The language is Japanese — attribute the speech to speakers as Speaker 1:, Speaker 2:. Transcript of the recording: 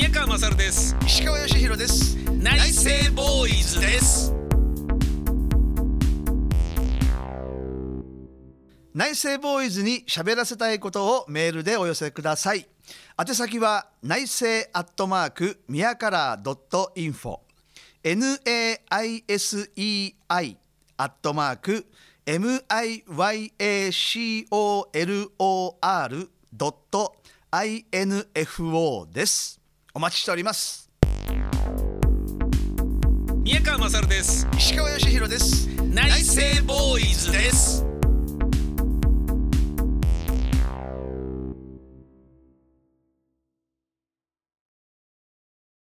Speaker 1: 宮川勝です。
Speaker 2: 石川義弘です。
Speaker 1: 内政ボーイズです。
Speaker 2: 内政ボーイズに喋らせたいことをメールでお寄せください。宛先は内政アットマーク宮からドットインフォ。Naisei アットマーク miyacolor ドット info ですお待ちしております。
Speaker 1: 宮川勝です。
Speaker 2: 石川義弘です。
Speaker 1: 内政ボーイズです